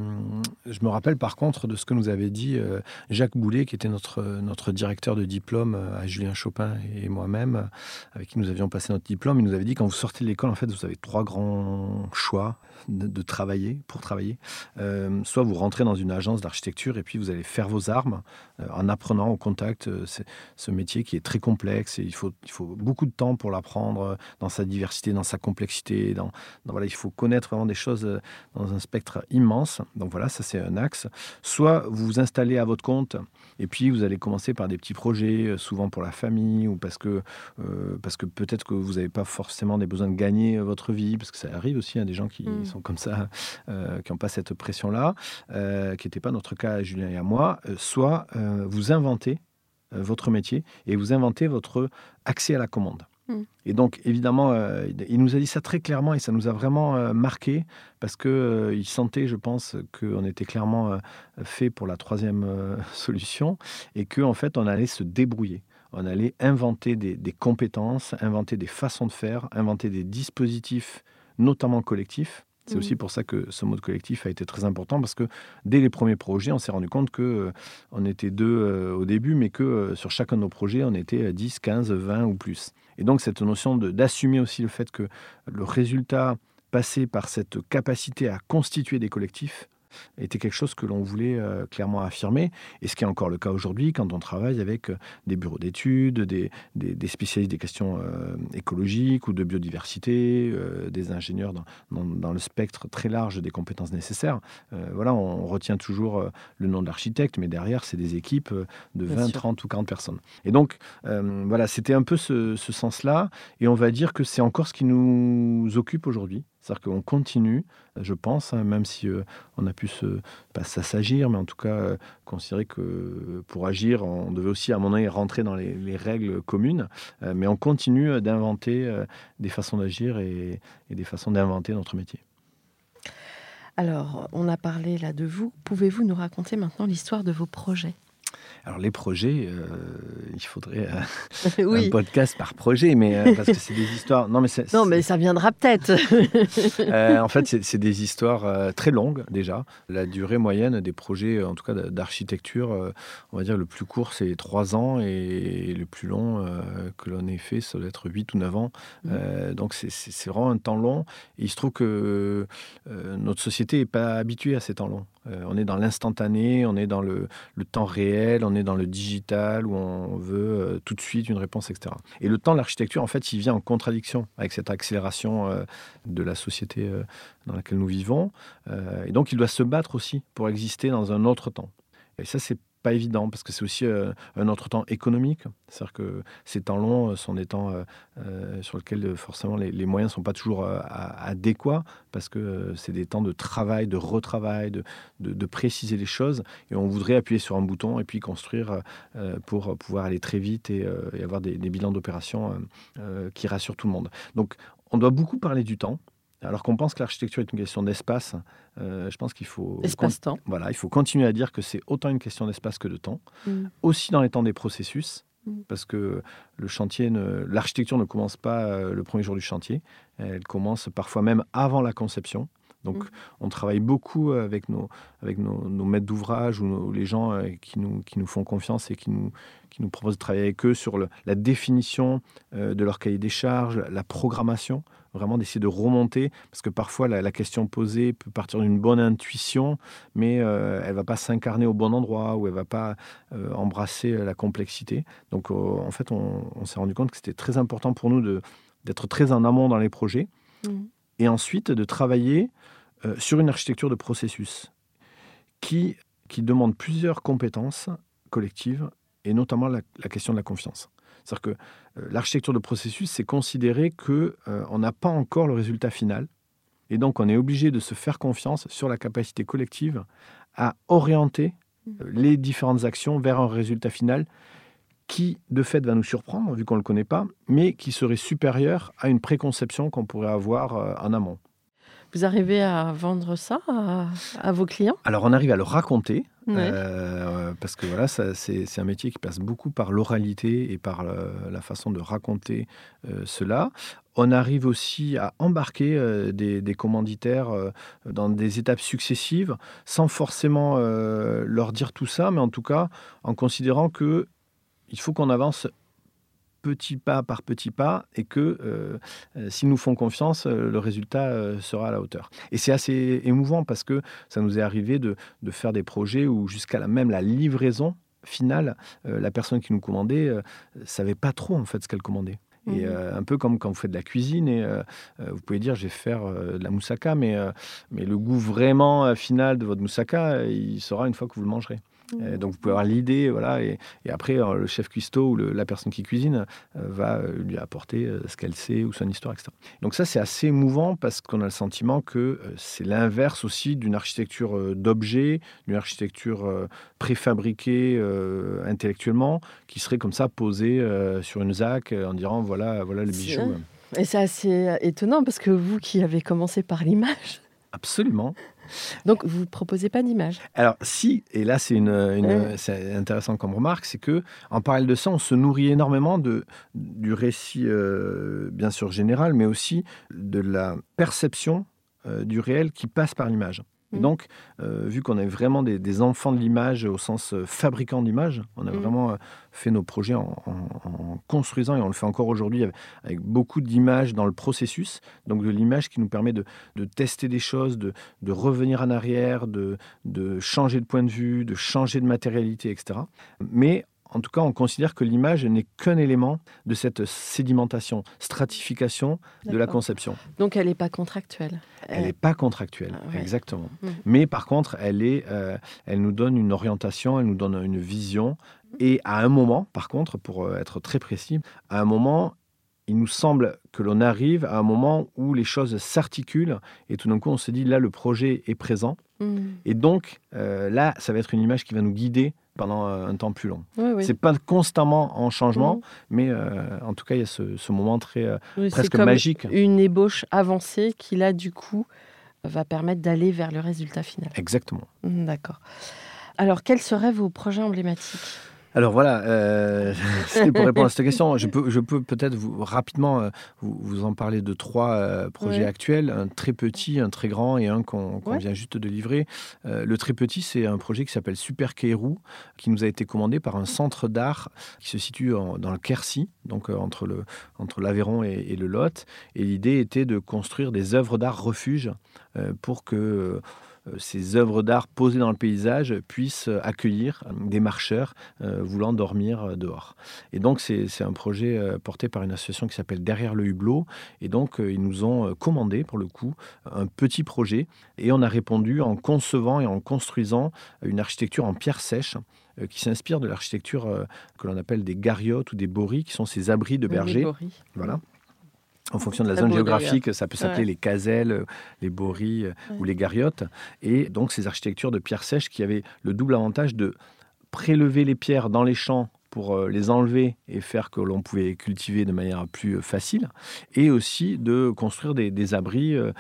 je me rappelle par contre de ce que nous avait dit euh, Jacques Boulet, qui était notre, notre directeur de diplôme euh, à Julien Chopin et moi-même, avec qui nous avions passé notre diplôme. Il nous avait dit quand vous sortez de l'école, en fait, vous avez trois grands choix de, travailler, pour travailler. soit vous rentrez dans une agence d'architecture et puis vous allez faire vos armes en apprenant au contact ce métier qui est très complexe et il faut, il faut beaucoup de temps pour l'apprendre dans sa diversité, dans sa complexité. Dans, voilà, il faut connaître vraiment des choses dans un spectre immense. Donc voilà, ça c'est un axe. Soit vous vous installez à votre compte et puis vous allez commencer par des petits projets, euh, souvent pour la famille ou parce que, euh, parce que peut-être que vous n'avez pas forcément des besoins de gagner votre vie, parce que ça arrive aussi à hein, des gens qui mm. sont comme ça, euh, qui n'ont pas cette pression-là, qui n'était pas notre cas à Julien et à moi. soit vous inventez votre métier et vous inventez votre accès à la commande. Mm. Et donc, évidemment, euh, il nous a dit ça très clairement et ça nous a vraiment euh, marqué parce qu'il euh, sentait, je pense, qu'on était clairement fait pour la troisième solution et qu'en en fait, on allait se débrouiller. On allait inventer des, compétences, inventer des façons de faire, inventer des dispositifs, notamment collectifs, c'est aussi mm. pour ça que ce mode collectif a été très important parce que dès les premiers projets, on s'est rendu compte que euh, on était deux euh, au début, mais que euh, sur chacun de nos projets, on était 10, 15, 20 ou plus. Et donc cette notion d'assumer aussi le fait que le résultat passé par cette capacité à constituer des collectifs était quelque chose que l'on voulait euh, clairement affirmer, et ce qui est encore le cas aujourd'hui quand on travaille avec euh, des bureaux d'études, des, des, spécialistes des questions euh, écologiques ou de biodiversité, des ingénieurs dans, dans, le spectre très large des compétences nécessaires. voilà, on retient toujours le nom de l'architecte, mais derrière, c'est des équipes de 20, 30 ou 40 personnes. Et donc, voilà, c'était un peu ce, ce sens-là, et on va dire que c'est encore ce qui nous occupe aujourd'hui. C'est-à-dire qu'on continue, je pense, hein, même si euh, on a pu se, pas s'agir, mais en tout cas euh, considérer que pour agir, on devait aussi à moment donné rentrer dans les, règles communes, euh, mais on continue d'inventer des façons d'agir et des façons d'inventer notre métier. Alors, on a parlé là de vous. Pouvez-vous nous raconter maintenant l'histoire de vos projets? Alors les projets, euh, il faudrait euh, un podcast par projet, mais euh, parce que c'est des histoires. Non mais, non, mais ça viendra peut-être. en fait, c'est des histoires très longues déjà. La durée moyenne des projets, en tout cas d'architecture, on va dire le plus court c'est trois ans et le plus long que l'on ait fait, ça doit être 8 ou 9 ans. Mmh. donc c'est vraiment un temps long. Et il se trouve que notre société n'est pas habituée à ces temps longs. Euh, on est dans l'instantané, on est dans le, temps réel, on est dans le digital où on veut euh, tout de suite une réponse, etc. Et le temps l'architecture, en fait, il vient en contradiction avec cette accélération euh, de la société dans laquelle nous vivons. et donc, il doit se battre aussi pour exister dans un autre temps. Et ça, c'est pas évident parce que c'est aussi euh, un autre temps économique. C'est-à-dire que ces temps longs euh, sont des temps euh, sur lesquels forcément les, moyens ne sont pas toujours adéquats parce que c'est des temps de travail, de retravail, de, de, préciser les choses. Et on voudrait appuyer sur un bouton et puis construire pour pouvoir aller très vite et, avoir des, des bilans d'opération qui rassurent tout le monde. Donc on doit beaucoup parler du temps. Alors qu'on pense que l'architecture est une question d'espace, euh, je pense qu'il faut. Voilà, il faut continuer à dire que c'est autant une question d'espace que de temps, mm. aussi dans les temps des processus, mm. parce que le chantier, l'architecture ne commence pas euh, le premier jour du chantier, elle commence parfois même avant la conception. Donc, mm. on travaille beaucoup avec nos, avec nos, maîtres d'ouvrage ou, les gens euh, qui, nous, qui nous font confiance et qui nous, qui nous proposent de travailler avec eux sur la définition de leur cahier des charges, la programmation vraiment d'essayer de remonter, parce que parfois la, question posée peut partir d'une bonne intuition, mais euh, elle va pas s'incarner au bon endroit ou elle va pas euh, embrasser la complexité. Donc en fait, on, s'est rendu compte que c'était très important pour nous d'être très en amont dans les projets mmh. et ensuite de travailler sur une architecture de processus qui, qui demande plusieurs compétences collectives et notamment la, question de la confiance. C'est-à-dire que euh, l'architecture de processus, c'est considérer qu'on euh, n'a pas encore le résultat final. Et donc, on est obligé de se faire confiance sur la capacité collective à orienter euh, les différentes actions vers un résultat final qui, de fait, va nous surprendre, vu qu'on ne le connaît pas, mais qui serait supérieur à une préconception qu'on pourrait avoir en amont. Vous arrivez à vendre ça à, vos clients? Alors, on arrive à le raconter. Euh, parce que voilà, c'est un métier qui passe beaucoup par l'oralité et par la façon de raconter euh, cela. On arrive aussi à embarquer euh, des, des, commanditaires dans des étapes successives, sans forcément leur dire tout ça, mais en tout cas en considérant que il faut qu'on avance petit pas par petit pas et que euh, euh, s'ils nous font confiance, euh, le résultat sera à la hauteur. Et c'est assez émouvant parce que ça nous est arrivé de, de faire des projets où jusqu'à la, même la livraison finale, la personne qui nous commandait ne savait pas trop en fait ce qu'elle commandait. Et mmh. un peu comme quand vous faites de la cuisine, et vous pouvez dire je vais faire de la moussaka, mais, mais le goût vraiment final de votre moussaka, il sera une fois que vous le mangerez. Euh, donc vous pouvez avoir l'idée, voilà, et, après euh, le chef cuistot ou la personne qui cuisine euh, va lui apporter ce qu'elle sait ou son histoire, etc. Donc ça c'est assez émouvant parce qu'on a le sentiment que c'est l'inverse aussi d'une architecture d'objets, d'une architecture préfabriquée intellectuellement, qui serait comme ça posée sur une ZAC en disant voilà, voilà le bijou. Et c'est assez étonnant parce que vous qui avez commencé par l'image. Absolument. Donc, vous ne proposez pas d'image Alors, si, et là, c'est une, intéressant comme remarque, c'est que en parallèle de ça, on se nourrit énormément de, du récit, euh, bien sûr, général, mais aussi de la perception euh, du réel qui passe par l'image. Et mmh. donc, euh, vu qu'on est vraiment des, enfants de l'image au sens euh, fabricant d'image, on a mmh. vraiment euh, fait nos projets en, construisant, et on le fait encore aujourd'hui avec, beaucoup d'images dans le processus, donc de l'image qui nous permet de, tester des choses, de, revenir en arrière, de, de changer de point de vue, de changer de matérialité, etc. Mais en tout cas, on considère que l'image n'est qu'un élément de cette sédimentation, stratification de la conception. Donc elle n'est pas contractuelle. Elle n'est pas contractuelle, ah exactement. Mmh. Mais par contre, elle, est, euh, elle nous donne une orientation, elle nous donne une vision. Et à un moment, par contre, pour euh, être très précis, à un moment, il nous semble que l'on arrive à un moment où les choses s'articulent et tout d'un coup on se dit là le projet est présent. Mmh. Et donc euh, là, ça va être une image qui va nous guider pendant euh, un temps plus long. Ce C'est pas constamment en changement, mhm. mais euh, en tout cas, il y a ce, moment très euh, presque comme magique. Une ébauche avancée qui, là, du coup, va permettre d'aller vers le résultat final. Exactement. Mhm, d'accord. Alors, quels seraient vos projets emblématiques? Alors voilà, euh, pour répondre à cette question. Je peux, je peux peut-être vous, rapidement euh, vous, en parler de trois euh, projets actuels, un très petit, un très grand et un qu'on vient juste de livrer. Le très petit, c'est un projet qui s'appelle Super Keirou, qui nous a été commandé par un centre d'art qui se situe dans le Quercy, donc entre le entre l'Aveyron et, et, le Lot. Et l'idée était de construire des œuvres d'art refuge pour que ces œuvres d'art posées dans le paysage puissent accueillir des marcheurs euh, voulant dormir euh, dehors. Et donc, c'est un projet porté par une association qui s'appelle Derrière le Hublot. Et donc, ils nous ont commandé, pour le coup, un petit projet. Et on a répondu en concevant et en construisant une architecture en pierre sèche qui s'inspire de l'architecture que l'on appelle des gariotes ou des boris, qui sont ces abris de bergers. Voilà en fonction de la zone géographique, ça peut s'appeler les caselles, euh, les boris euh, ou les gariotes. Et donc ces architectures de pierres sèches qui avaient le double avantage de prélever les pierres dans les champs pour euh, les enlever et faire que l'on pouvait cultiver de manière plus euh, facile, et aussi de construire des, abris euh,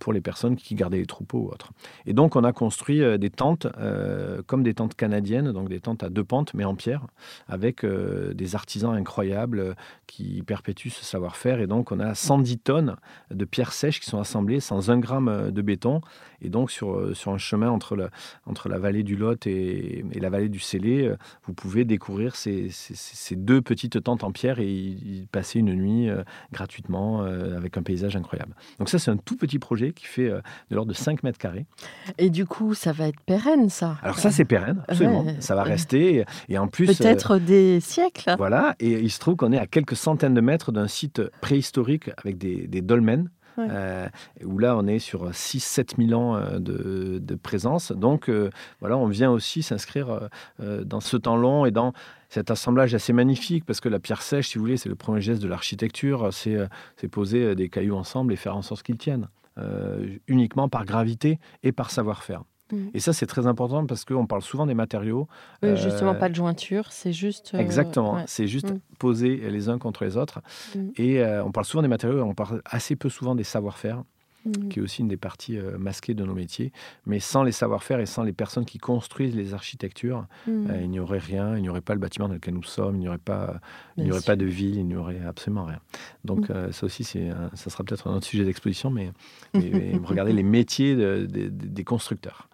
pour les personnes qui gardaient les troupeaux ou autres. Et donc on a construit des tentes comme des tentes canadiennes, donc des tentes à deux pentes mais en pierre, avec des artisans incroyables qui perpétuent ce savoir-faire. Et donc on a 110 tonnes de pierres sèches qui sont assemblées sans un gramme de béton. Et donc sur, sur un chemin entre la, entre la vallée du Lot et, et la vallée du Célé, vous pouvez découvrir ces ces, deux petites tentes en pierre et y, passer une nuit gratuitement avec un paysage incroyable. Donc ça, c'est un tout petit projet qui fait de l'ordre de 5 mètres carrés. Et du coup, ça va être pérenne, ça? Alors ça, c'est pérenne, absolument. ça va rester. Et en plus... Peut-être des siècles. Voilà, et il se trouve qu'on est à quelques centaines de mètres d'un site préhistorique avec des, dolmens. Euh, où là on est sur 6-7 000 ans euh, de, présence. Donc euh, voilà, on vient aussi s'inscrire dans ce temps long et dans cet assemblage assez magnifique, parce que la pierre sèche, si vous voulez, c'est le premier geste de l'architecture, c'est poser des cailloux ensemble et faire en sorte qu'ils tiennent, uniquement par gravité et par savoir-faire. Mm. Et ça, c'est très important parce qu'on parle souvent des matériaux. Oui, justement, euh, pas de jointure, c'est juste. Euh, exactement, c'est juste mm. poser les uns contre les autres. Mm. Et euh, on parle souvent des matériaux, on parle assez peu souvent des savoir-faire. Mm. qui est aussi une des parties euh, masquées de nos métiers. Mais sans les savoir-faire et sans les personnes qui construisent les architectures, mm. euh, il n'y aurait rien, il n'y aurait pas le bâtiment dans lequel nous sommes, il n'y aurait pas, il n'y aurait pas de ville, il n'y aurait absolument rien. Donc mm. euh, ça aussi, c'est, ça sera peut-être un autre sujet d'exposition, mais, regardez les métiers des constructeurs.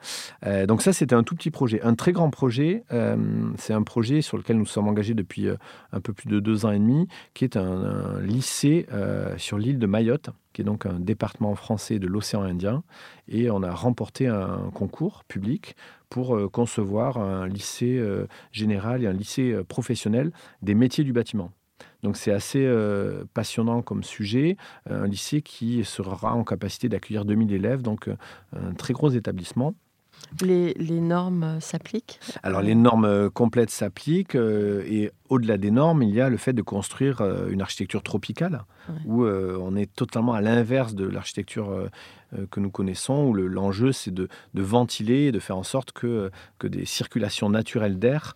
donc ça, c'était un tout petit projet. Un très grand projet, c'est un projet sur lequel nous sommes engagés depuis un peu plus de deux ans et demi, qui est un lycée sur l'île de Mayotte qui est donc un département français de l'océan Indien. Et on a remporté un concours public pour euh, concevoir un lycée euh, général et un lycée euh, professionnel des métiers du bâtiment. Donc c'est assez passionnant comme sujet, un lycée qui sera en capacité d'accueillir 2000 élèves, donc un très gros établissement. Les, normes s'appliquent Alors les normes euh, complètes s'appliquent euh, et au-delà des normes, il y a le fait de construire euh, une architecture tropicale où on est totalement à l'inverse de l'architecture que nous connaissons, où l'enjeu c'est de, ventiler et de faire en sorte que, que des circulations naturelles d'air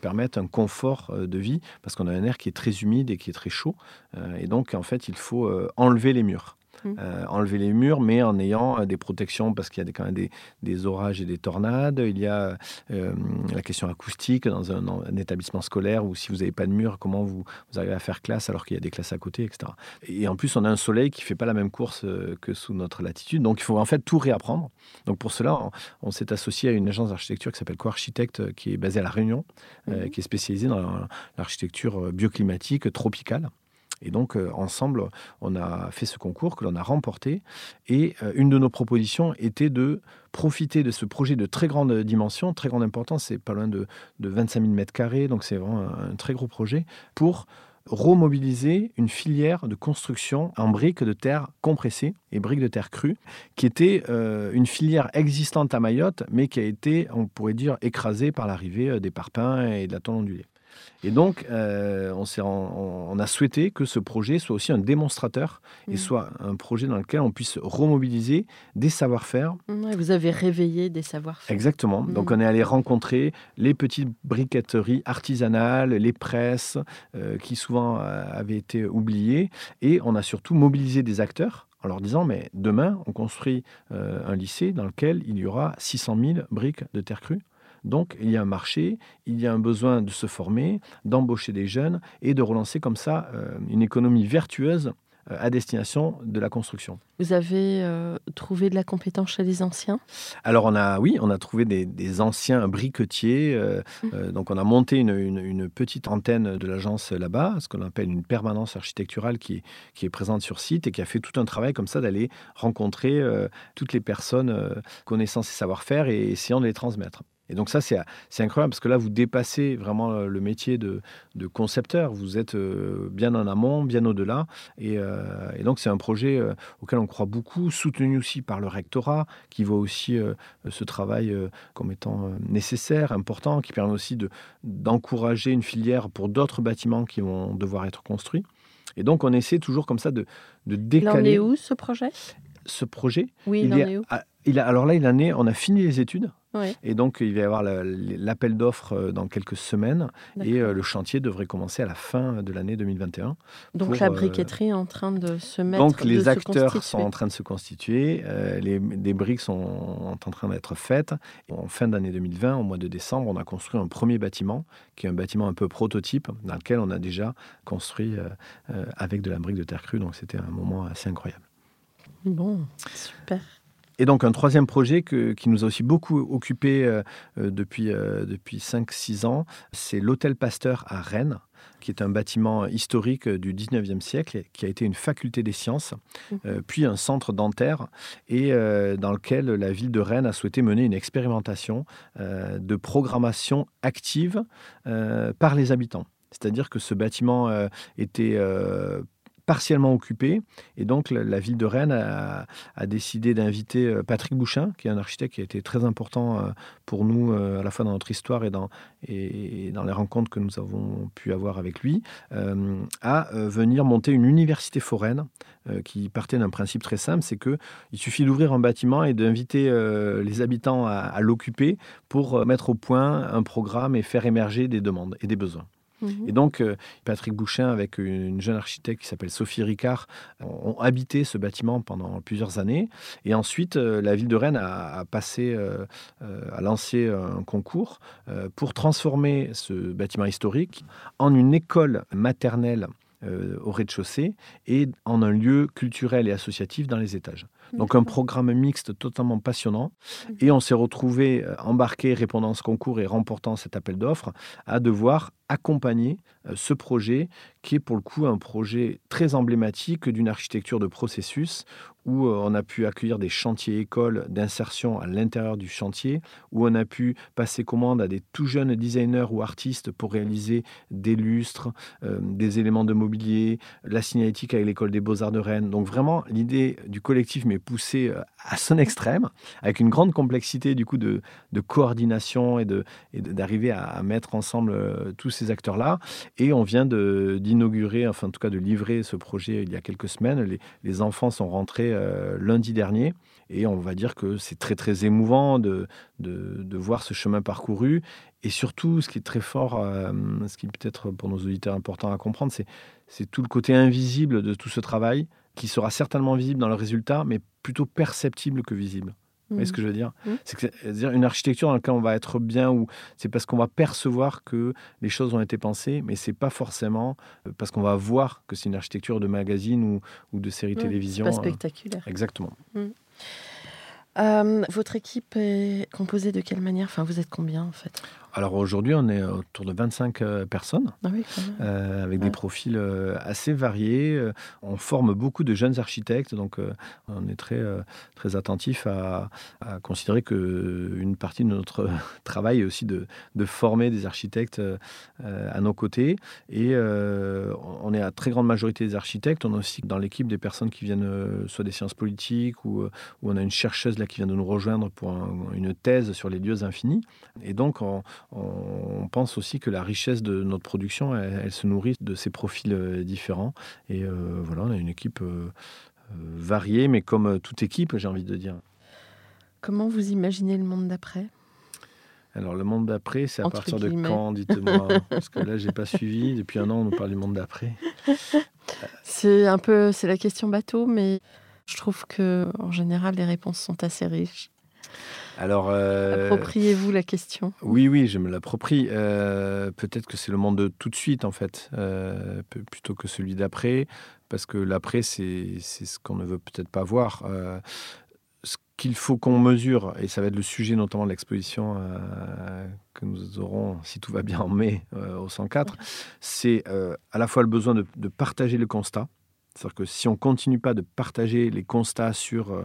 permettent un confort de vie parce qu'on a un air qui est très humide et qui est très chaud et donc en fait il faut enlever les murs. Mmh. Euh, enlever les murs, mais en ayant euh, des protections parce qu'il y a quand même des, orages et des tornades. Il y a euh, la question acoustique dans un, établissement scolaire où si vous n'avez pas de mur, comment vous, arrivez à faire classe alors qu'il y a des classes à côté, etc. Et en plus, on a un soleil qui ne fait pas la même course que sous notre latitude. Donc, il faut en fait tout réapprendre. Donc, pour cela, on, s'est associé à une agence d'architecture qui s'appelle Co-Architecte, qui est basée à La Réunion, mmh. qui est spécialisée dans l'architecture bioclimatique tropicale. Et donc, euh, ensemble, on a fait ce concours que l'on a remporté. Et euh, une de nos propositions était de profiter de ce projet de très grande dimension, très grande importance, c'est pas loin de, 25 000 mètres carrés, donc c'est vraiment un, très gros projet, pour remobiliser une filière de construction en briques de terre compressées et briques de terre crues, qui était euh, une filière existante à Mayotte, mais qui a été, on pourrait dire, écrasée par l'arrivée des parpaings et de la tôle ondulée. Et donc, euh, on, a souhaité que ce projet soit aussi un démonstrateur et mmh. soit un projet dans lequel on puisse remobiliser des savoir-faire. vous avez réveillé des savoir-faire. Exactement. Mmh. Donc, on est allé rencontrer les petites briqueteries artisanales, les presses, euh, qui souvent euh, avaient été oubliées. Et on a surtout mobilisé des acteurs en leur disant, mais demain, on construit un lycée dans lequel il y aura 600 000 briques de terre crue. Donc, il y a un marché, il y a un besoin de se former, d'embaucher des jeunes et de relancer comme ça euh, une économie vertueuse euh, à destination de la construction. Vous avez euh, trouvé de la compétence chez les anciens? Alors on a, oui, on a trouvé des, anciens briquetiers. Mmh. donc on a monté une, petite antenne de l'agence là-bas, ce qu'on appelle une permanence architecturale qui, qui, est présente sur site et qui a fait tout un travail comme ça d'aller rencontrer toutes les personnes connaissant ces savoir-faire et essayant de les transmettre. Et donc ça, c'est incroyable parce que là, vous dépassez vraiment euh, le métier de, concepteur. Vous êtes euh, bien en amont, bien au-delà. Et, euh, donc c'est un projet auquel on croit beaucoup, soutenu aussi par le rectorat, qui voit aussi ce travail comme étant nécessaire, important, qui permet aussi d'encourager une filière pour d'autres bâtiments qui vont devoir être construits. Et donc on essaie toujours comme ça de, de décaler. Il en est où ce projet? Ce projet Oui, il, en est où? Il a, alors là, il on a fini les études. Et donc, il va y avoir l'appel d'offres euh, dans quelques semaines et euh, le chantier devrait commencer à la fin de l'année 2021. Donc, la euh, briqueterie est en train de se mettre Donc, les acteurs sont en train de se constituer, les, briques sont en train d'être faites. En fin d'année 2020, au mois de décembre, on a construit un premier bâtiment qui est un bâtiment un peu prototype dans lequel on a déjà construit avec de la brique de terre crue. Donc, c'était un moment assez incroyable. Bon, super. Et donc un troisième projet qui nous a aussi beaucoup occupé depuis, depuis 5-6 ans, c'est l'Hôtel Pasteur à Rennes qui est un bâtiment historique du 19e siècle, qui a été une faculté des sciences, mmh. euh, puis un centre dentaire, et euh, dans lequel la ville de Rennes a souhaité mener une expérimentation euh, de programmation active par les habitants. C'est-à-dire que ce bâtiment était partiellement occupé. Et donc, la, ville de Rennes a, décidé d'inviter euh, Patrick Bouchin, qui est un architecte qui a été très important euh, pour nous, euh, à la fois dans notre histoire et dans, et dans les rencontres que nous avons pu avoir avec lui, à venir monter une université foraine qui partait d'un principe très simple, c'est que il suffit d'ouvrir un bâtiment et d'inviter les habitants à l'occuper pour mettre au point un programme et faire émerger des demandes et des besoins. Mhm. Et donc, euh, Patrick Bouchin, avec une jeune architecte qui s'appelle Sophie Ricard, ont habité ce bâtiment pendant plusieurs années. Et ensuite, euh, la ville de Rennes a, passé, euh, a lancé un concours pour transformer ce bâtiment historique en une école maternelle au rez-de-chaussée et en un lieu culturel et associatif dans les étages. Donc un programme mixte totalement passionnant. Mhm. Et on s'est retrouvé embarqué, répondant à ce concours et remportant cet appel d'offres, à devoir accompagner euh, ce projet qui est pour le coup un projet très emblématique d'une architecture de processus où euh, on a pu accueillir des chantiers écoles d'insertion à l'intérieur du chantier, où on a pu passer commande à des tout jeunes designers ou artistes pour réaliser des lustres, euh, des éléments de mobilier, la signalétique avec l'école des beaux-arts de Rennes. Donc vraiment, l'idée du collectif m'est poussée à son extrême, avec une grande complexité du coup de, coordination et d'arriver et à, à, mettre ensemble tous ces acteurs-là. Et on vient d'inaugurer, enfin en tout cas de livrer ce projet il y a quelques semaines. Les, enfants sont rentrés euh, lundi dernier. Et on va dire que c'est très très émouvant de, de, voir ce chemin parcouru. Et surtout, ce qui est très fort, euh, ce qui peut-être pour nos auditeurs important à comprendre, c'est tout le côté invisible de tout ce travail, qui sera certainement visible dans le résultat, mais plutôt perceptible que visible. Vous voyez ce que je veux dire mmh. C'est dire une architecture dans laquelle on va être bien ou c'est parce qu'on va percevoir que les choses ont été pensées, mais c'est pas forcément euh, parce qu'on va voir que c'est une architecture de magazine ou, ou de série mmh, télévision. Pas euh, spectaculaire. exactement. Mmh. Euh, votre équipe est composée de quelle manière? Enfin, vous êtes combien en fait? Alors aujourd'hui, on est autour de 25 euh, personnes, ah euh, avec des profils euh, assez variés. On forme beaucoup de jeunes architectes, donc on est très, très attentif à, considérer qu'une partie de notre travail est aussi de, de former des architectes à nos côtés. Et on est à très grande majorité des architectes. On a aussi dans l'équipe des personnes qui viennent soit des sciences politiques ou, on a une chercheuse là qui vient de nous rejoindre pour une thèse sur les lieux infinis. Et donc, on, on pense aussi que la richesse de notre production, elle, se nourrit de ces profils euh, différents. Et euh, voilà, on a une équipe euh, variée, mais comme toute équipe, j'ai envie de dire. Comment vous imaginez le monde d'après? Alors le monde d'après, c'est à partir de quand, dites-moi Parce que là, j'ai pas suivi. Depuis un an, on nous parle du monde d'après. C'est un peu, c'est la question bateau, mais je trouve que en général, les réponses sont assez riches. Alors, euh, appropriez-vous la question Oui, oui, je me l'approprie. Euh, peut-être que c'est le monde de tout de suite, en fait, euh, plutôt que celui d'après, parce que l'après, c'est ce qu'on ne veut peut-être pas voir. ce qu'il faut qu'on mesure, et ça va être le sujet notamment de l'exposition que nous aurons, si tout va bien, en mai au 104, c'est à la fois le besoin de, de partager le constat. C'est-à-dire que si on continue pas de partager les constats sur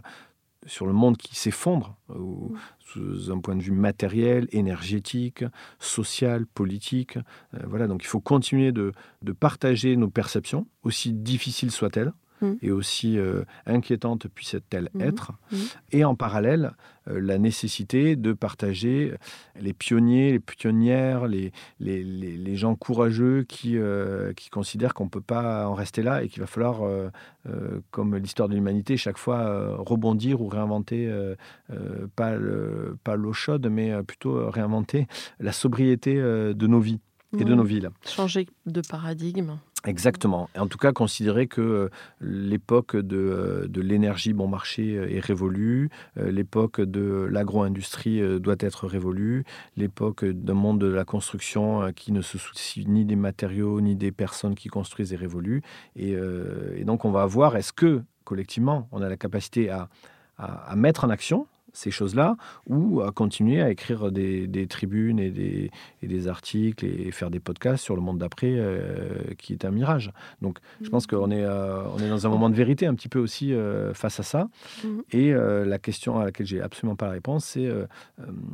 sur le monde qui s'effondre, euh, mm. sous un point de vue matériel, énergétique, social, politique. Euh, voilà, donc il faut continuer de, de partager nos perceptions, aussi difficiles soient-elles, Mm. et aussi euh, inquiétante puisse-t-elle mm-hmm. être, mm. et en parallèle, euh, la nécessité de partager les pionniers, les pionnières, les, les, les, gens courageux qui, euh, qui considèrent qu'on ne peut pas en rester là et qu'il va falloir, comme l'histoire de l'humanité, chaque fois rebondir ou réinventer, pas, pas l'eau chaude, mais plutôt réinventer la sobriété de nos vies et de mm. nos villes. Changer de paradigme. Exactement. En tout cas, considérer que euh, l'époque de, euh, de l'énergie bon marché euh, est révolue, l'époque de l'agro-industrie doit être révolue, l'époque d'un monde de la construction qui ne se soucie ni des matériaux ni des personnes qui construisent est révolue. Et, donc, on va voir est-ce que collectivement, on a la capacité à à mettre en action ces choses-là ou à continuer à écrire des, tribunes et des, et des, articles et faire des podcasts sur le monde d'après euh, qui est un mirage. Donc je pense qu'on est, euh, on est dans un moment de vérité un petit peu aussi euh, face à ça. Mhm. Et la question à laquelle j'ai absolument pas la réponse, c'est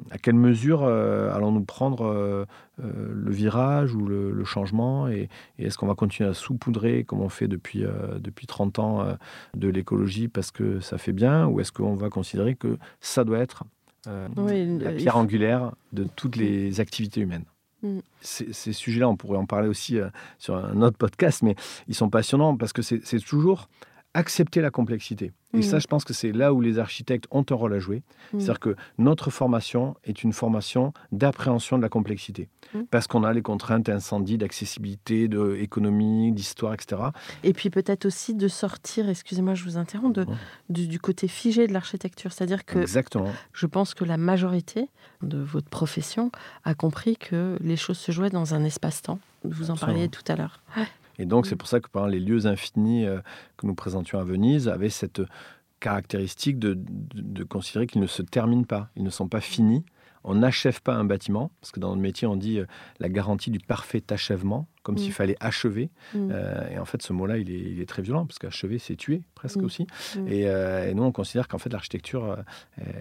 à quelle mesure allons-nous prendre le virage ou le, changement et, et est-ce qu'on va continuer à saupoudrer comme on fait depuis, depuis 30 ans de l'écologie parce que ça fait bien ou est-ce qu'on va considérer que ça doit être euh, la pierre angulaire de toutes les activités humaines? Mm. Ces, sujets-là, on pourrait en parler aussi euh, sur un autre podcast, mais ils sont passionnants parce que c'est toujours accepter la complexité. Et ça, mm. je pense que c'est là où les architectes ont un rôle à jouer. Mm. C'est-à-dire que notre formation est une formation d'appréhension de la complexité. Mm. Parce qu'on a les contraintes d'incendie, d'accessibilité, d'économie, d'histoire, etc. Et puis peut-être aussi de sortir, excusez-moi, je vous interromps, de, du, côté figé de l'architecture. C'est-à-dire que Exactement. je pense que la majorité de votre profession a compris que les choses se jouaient dans un espace-temps. Vous en parliez tout à l'heure. Et donc, c'est mm. pour ça que par les lieux infinis euh, que nous présentions à Venise avaient cette caractéristique de, de, considérer qu'ils ne se terminent pas, ils ne sont pas finis. On n'achève pas un bâtiment, parce que dans notre métier, on dit euh, la garantie du parfait achèvement, comme s'il mm. fallait achever. Mm. Euh, et en fait, ce mot-là, il est, il est, très violent, parce qu'achever, c'est tuer, presque aussi. Et, et, nous, on considère qu'en fait, l'architecture,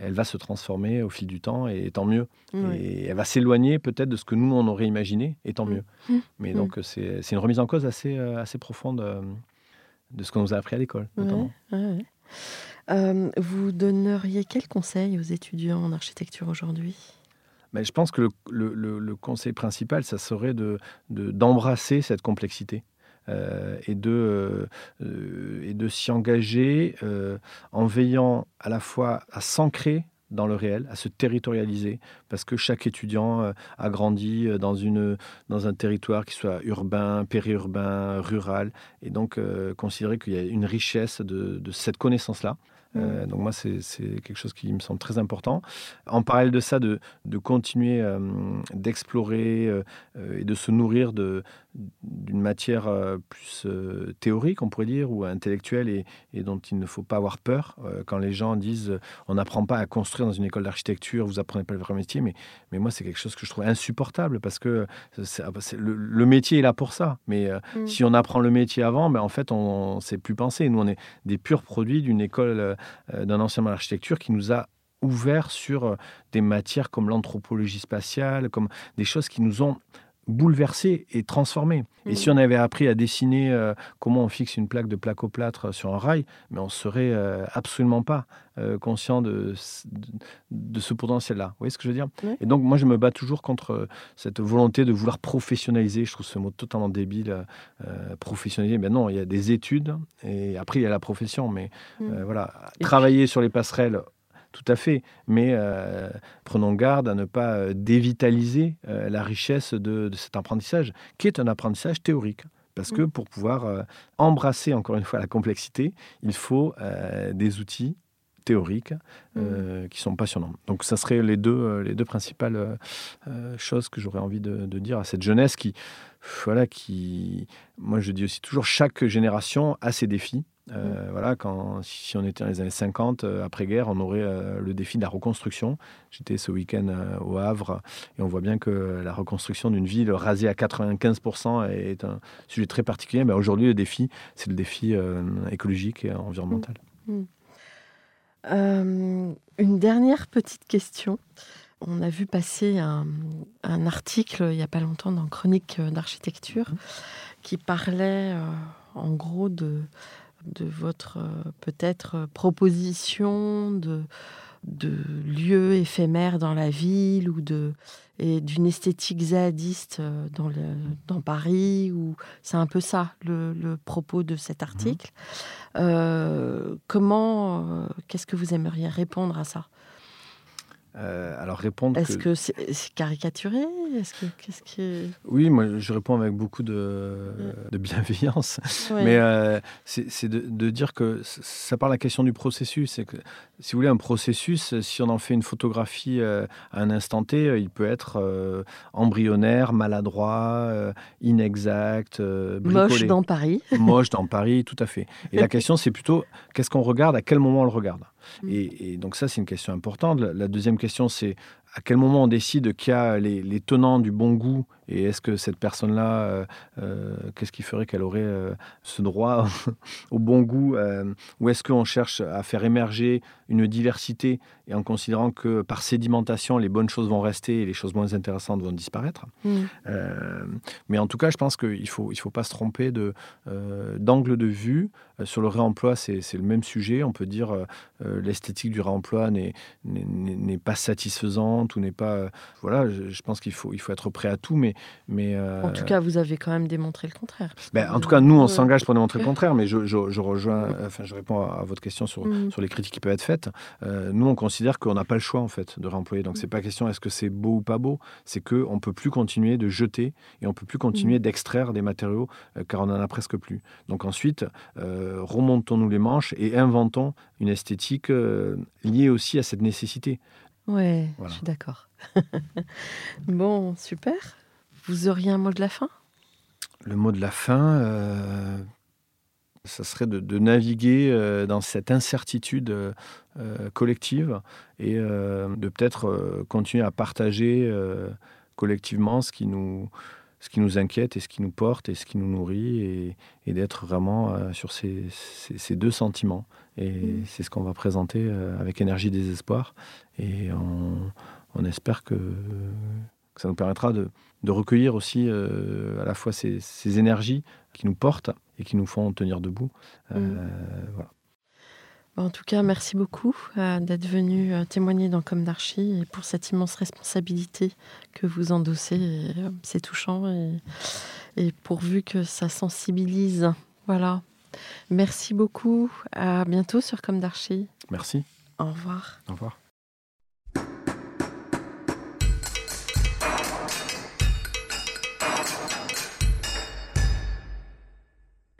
elle va se transformer au fil du temps, et tant mieux. Et elle va s'éloigner peut-être de ce que nous, on aurait imaginé, et tant mieux. Mais donc, c'est une remise en cause assez, assez profonde de ce qu'on nous a appris à l'école, notamment. Euh, vous donneriez quel conseil aux étudiants en architecture aujourd'hui? Mais Je pense que le, conseil principal, ça serait d'embrasser de, cette complexité. Euh, et de, euh, de s'y engager en veillant à la fois à s'ancrer dans le réel, à se territorialiser, parce que chaque étudiant a grandi dans, une, dans un territoire qui soit urbain, périurbain, rural, et donc considérer qu'il y a une richesse de, de cette connaissance-là. Mmh. donc moi, c'est quelque chose qui me semble très important. En parallèle de ça, de, de continuer d'explorer et de se nourrir d'une matière euh, plus euh, théorique, on pourrait dire, ou intellectuelle, et, dont il ne faut pas avoir peur. Euh, quand les gens disent on n'apprend pas à construire dans une école d'architecture, vous apprenez pas le vrai métier, mais, mais moi, c'est quelque chose que je trouve insupportable parce que le, métier est là pour ça. Mais mm. si on apprend le métier avant, ben, en fait, on ne sait plus penser. Nous, on est des purs produits d'une école, d'un enseignement d'architecture qui nous a ouvert sur des matières comme l'anthropologie spatiale, comme des choses qui nous ont bouleversé et transformé. Et si mm. on avait appris à dessiner euh, comment on fixe une plaque de plaque-au-plâtre sur un rail, mais on serait euh, absolument pas euh, conscient de, de, ce potentiel-là. Vous voyez ce que je veux dire Et donc, moi, je me bats toujours contre cette volonté de vouloir professionnaliser. Je trouve ce mot totalement débile, professionnaliser. Mais non, il y a des études et après, il y a la profession. Mais mm. voilà, travailler sur les passerelles tout à fait, mais euh, prenons garde à ne pas euh, dévitaliser euh, la richesse de, cet apprentissage, qui est un apprentissage théorique. Parce que mm. pour pouvoir embrasser encore une fois la complexité, il faut des outils théoriques mm. qui sont passionnants. Donc ça serait les deux, les deux principales choses que j'aurais envie de, de, dire à cette jeunesse qui, voilà, qui, moi je dis aussi toujours, chaque génération a ses défis. Euh, mm. Voilà, quand, si on était dans les années 50, euh, après-guerre, on aurait euh, le défi de la reconstruction. J'étais ce week-end au Havre et on voit bien que la reconstruction d'une ville rasée à 95% est un sujet très particulier. Mais aujourd'hui, le défi, c'est le défi écologique et environnemental. Mm. Mm. une dernière petite question. On a vu passer un, un, article il n'y a pas longtemps dans Chronique d'architecture qui parlait en gros de de votre euh, peut-être proposition de, de lieux éphémères dans la ville ou de et d'une esthétique zadiste euh, dans, le, dans Paris ou c'est un peu ça le, propos de cet article. Mmh. Euh, comment qu'est-ce que vous aimeriez répondre à ça? Euh, alors répondre. Est-ce que c'est caricaturé? Est-ce que qu'est-ce que Oui, moi je réponds avec beaucoup de, de bienveillance, mais euh, c'est de, dire que ça parle de la question du processus. C'est que si vous voulez un processus, si on en fait une photographie euh, à un instant T, il peut être embryonnaire, maladroit, inexact, moche dans Paris. moche dans Paris, tout à fait. Et la question c'est plutôt qu'est-ce qu'on regarde, à quel moment on le regarde? Mmh. Et, donc ça, c'est une question importante. La, deuxième question, c'est à quel moment on décide qu'il y a les, tenants du bon goût et est-ce que cette personne-là, euh, euh, qu'est-ce qui ferait qu'elle aurait euh, ce droit au bon goût Ou est-ce qu'on cherche à faire émerger une diversité et en considérant que par sédimentation, les bonnes choses vont rester et les choses moins intéressantes vont disparaître mmh. Mais en tout cas, je pense qu'il ne faut, il faut pas se tromper de, d'angle de vue. Sur le réemploi, c'est, c'est le même sujet. On peut dire l'esthétique du réemploi n'est, n'est, pas satisfaisante ou n'est pas... voilà, je, pense qu'il faut, il faut être prêt à tout, mais mais, euh, En tout cas, vous avez quand même démontré le contraire. Ben, en tout cas, nous, on s'engage pour démontrer le contraire, mais je, je, rejoins, enfin, je réponds à, votre question sur, mm. sur les critiques qui peuvent être faites. Euh, nous, on considère qu'on n'a pas le choix, en fait, de réemployer. Donc, c'est pas question est-ce que c'est beau ou pas beau, c'est qu'on ne peut plus continuer de jeter et on ne peut plus continuer mm. d'extraire des matériaux euh, car on n'en a presque plus. Donc, ensuite, remontons-nous les manches et inventons une esthétique liée aussi à cette nécessité. Ouais, je suis d'accord. bon, super. Vous auriez un mot de la fin? Le mot de la fin, euh, ça serait de, naviguer euh, dans cette incertitude euh, collective et de peut-être continuer à partager collectivement ce qui nous ce qui nous inquiète et ce qui nous porte et ce qui nous nourrit et, d'être vraiment sur ces, deux sentiments. Et mmh. c'est ce qu'on va présenter avec énergie désespoir. Et on, on espère que, ça nous permettra de, recueillir aussi euh, à la fois ces, énergies qui nous portent et qui nous font tenir debout. Euh, mm. En tout cas, merci beaucoup euh, d'être venu témoigner dans Comme d'Archie et pour cette immense responsabilité que vous endossez. C'est touchant et, et, pourvu que ça sensibilise. Voilà. Merci beaucoup. À bientôt sur Comme d'Archie. Merci. Au revoir. Au revoir.